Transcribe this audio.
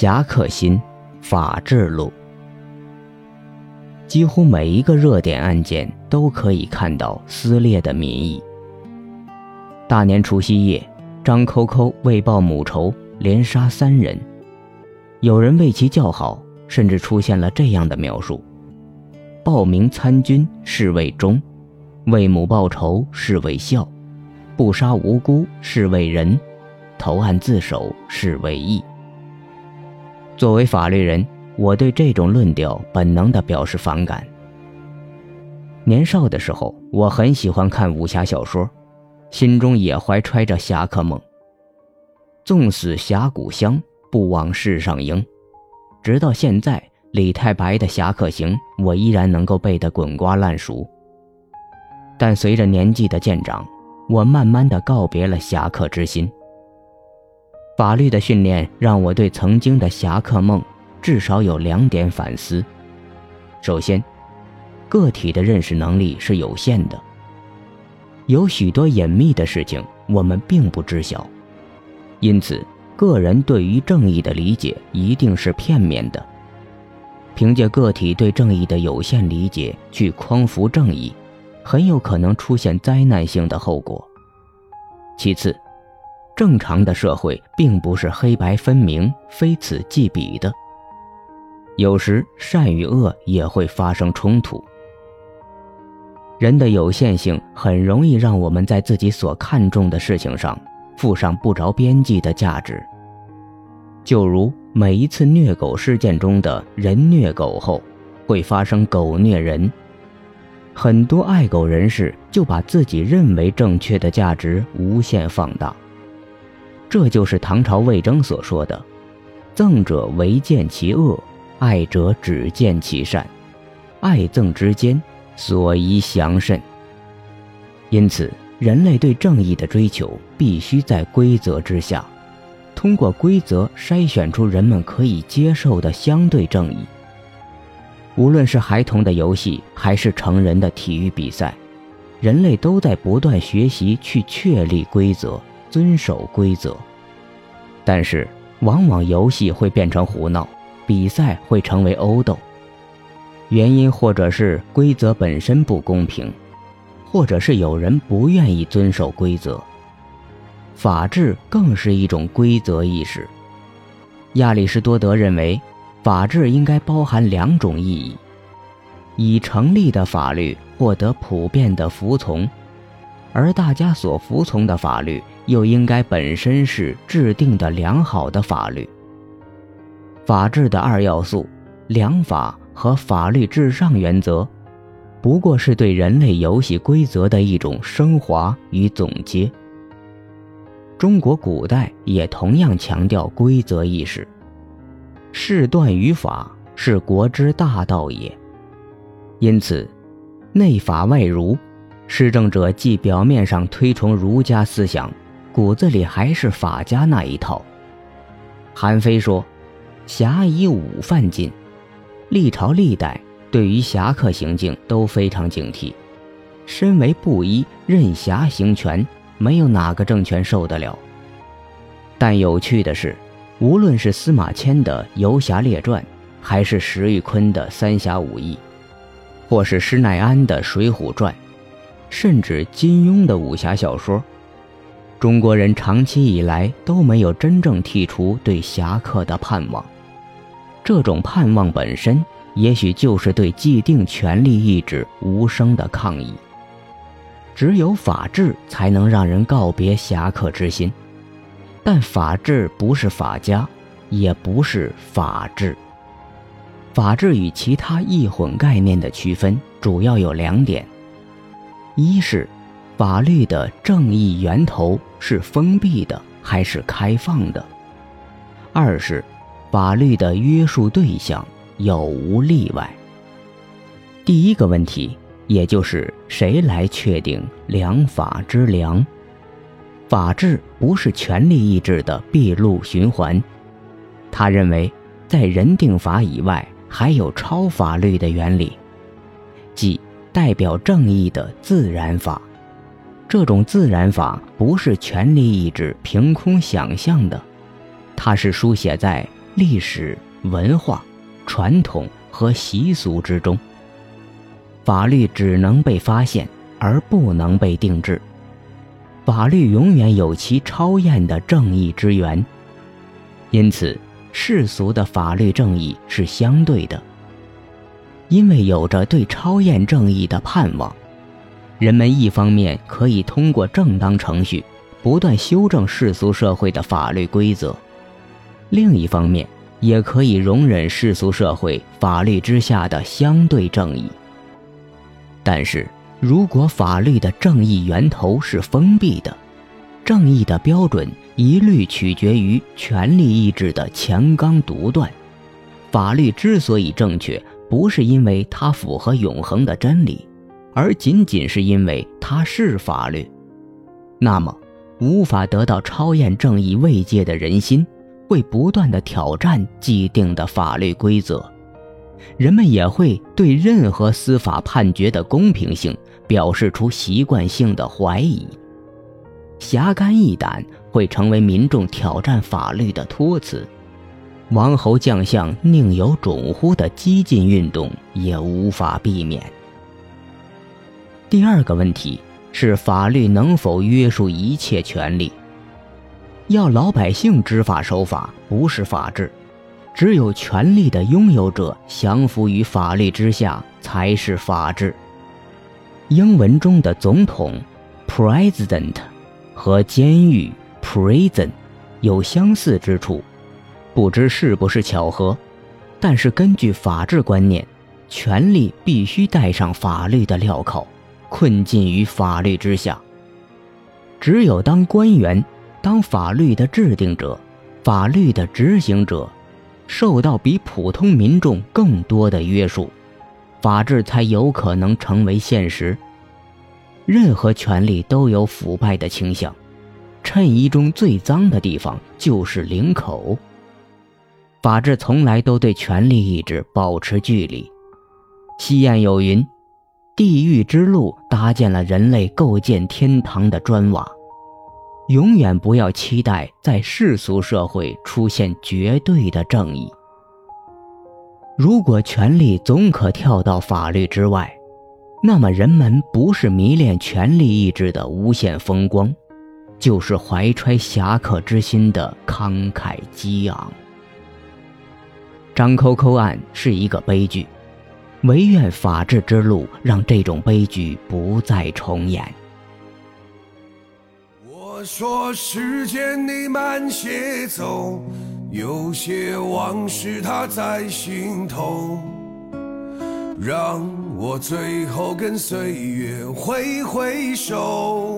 侠客心，法治路。几乎每一个热点案件都可以看到撕裂的民意。大年除夕夜，张扣扣为报母仇，连杀三人。有人为其叫好，甚至出现了这样的描述：报名参军是为忠，为母报仇是为孝，不杀无辜是为仁，投案自首是为义。作为法律人，我对这种论调本能地表示反感。年少的时候，我很喜欢看武侠小说，心中也怀揣着侠客梦。纵死峡谷乡，不枉世上英。直到现在，李太白的侠客行，我依然能够背得滚瓜烂熟。但随着年纪的渐长，我慢慢地告别了侠客之心。法律的训练让我对曾经的侠客梦至少有两点反思：首先，个体的认识能力是有限的，有许多隐秘的事情我们并不知晓，因此，个人对于正义的理解一定是片面的。凭借个体对正义的有限理解去匡扶正义，很有可能出现灾难性的后果。其次，正常的社会并不是黑白分明、非此即彼的，有时善与恶也会发生冲突。人的有限性很容易让我们在自己所看重的事情上附上不着边际的价值。就如每一次虐狗事件中的人虐狗后，会发生狗虐人，很多爱狗人士就把自己认为正确的价值无限放大。这就是唐朝魏征所说的：“憎者唯见其恶，爱者只见其善，爱憎之间，所宜详慎。”因此，人类对正义的追求必须在规则之下，通过规则筛选出人们可以接受的相对正义。无论是孩童的游戏，还是成人的体育比赛，人类都在不断学习去确立规则。遵守规则，但是往往游戏会变成胡闹，比赛会成为殴斗。原因或者是规则本身不公平，或者是有人不愿意遵守规则。法治更是一种规则意识。亚里士多德认为，法治应该包含两种意义：以成立的法律获得普遍的服从。而大家所服从的法律，又应该本身是制定的良好的法律。法治的二要素——良法和法律至上原则，不过是对人类游戏规则的一种升华与总结。中国古代也同样强调规则意识，事断于法，是国之大道也。因此，内法外儒。施政者既表面上推崇儒家思想，骨子里还是法家那一套。韩非说：“侠以武犯禁。”历朝历代对于侠客行径都非常警惕。身为布衣任侠行权，没有哪个政权受得了。但有趣的是，无论是司马迁的《游侠列传》，还是石玉坤的《三侠五义》，或是施耐庵的《水浒传》。甚至金庸的武侠小说，中国人长期以来都没有真正剔除对侠客的盼望。这种盼望本身，也许就是对既定权力意志无声的抗议。只有法治才能让人告别侠客之心，但法治不是法家，也不是法治。法治与其他易混概念的区分，主要有两点。一是，法律的正义源头是封闭的还是开放的？二是，法律的约束对象有无例外？第一个问题，也就是谁来确定良法之良？法治不是权力意志的闭路循环，他认为，在人定法以外，还有超法律的原理，即。代表正义的自然法，这种自然法不是权力意志凭空想象的，它是书写在历史、文化、传统和习俗之中。法律只能被发现，而不能被定制。法律永远有其超验的正义之源，因此世俗的法律正义是相对的。因为有着对超验正义的盼望，人们一方面可以通过正当程序不断修正世俗社会的法律规则，另一方面也可以容忍世俗社会法律之下的相对正义。但是。如果法律的正义源头是封闭的，正义的标准一律取决于权力意志的强刚独断。法律之所以正确，不是因为它符合永恒的真理，而仅仅是因为它是法律。那么，无法得到超验正义慰藉的人心，会不断的挑战既定的法律规则。人们也会对任何司法判决的公平性表示出习惯性的怀疑，侠肝义胆会成为民众挑战法律的托词，王侯将相宁有种乎的激进运动也无法避免。第二个问题是法律能否约束一切权利？要老百姓知法守法，不是法治。只有权力的拥有者降服于法律之下，才是法治。英文中的总统 （president） 和监狱 （prison） 有相似之处，不知是不是巧合。但是根据法治观念，权力必须戴上法律的镣铐，困禁于法律之下。只有当官员、当法律的制定者、法律的执行者。受到比普通民众更多的约束，法治才有可能成为现实。任何权利都有腐败的倾向，衬衣中最脏的地方就是领口。法治从来都对权力意志保持距离。西谚有云：“地狱之路搭建了人类构建天堂的砖瓦。”永远不要期待在世俗社会出现绝对的正义。如果权力总可跳到法律之外，那么人们不是迷恋权力意志的无限风光，就是怀揣侠客之心的慷慨激昂。张扣扣案是一个悲剧，唯愿法治之路让这种悲剧不再重演。我说时间你慢些走，有些往事它在心头，让我最后跟岁月挥挥手。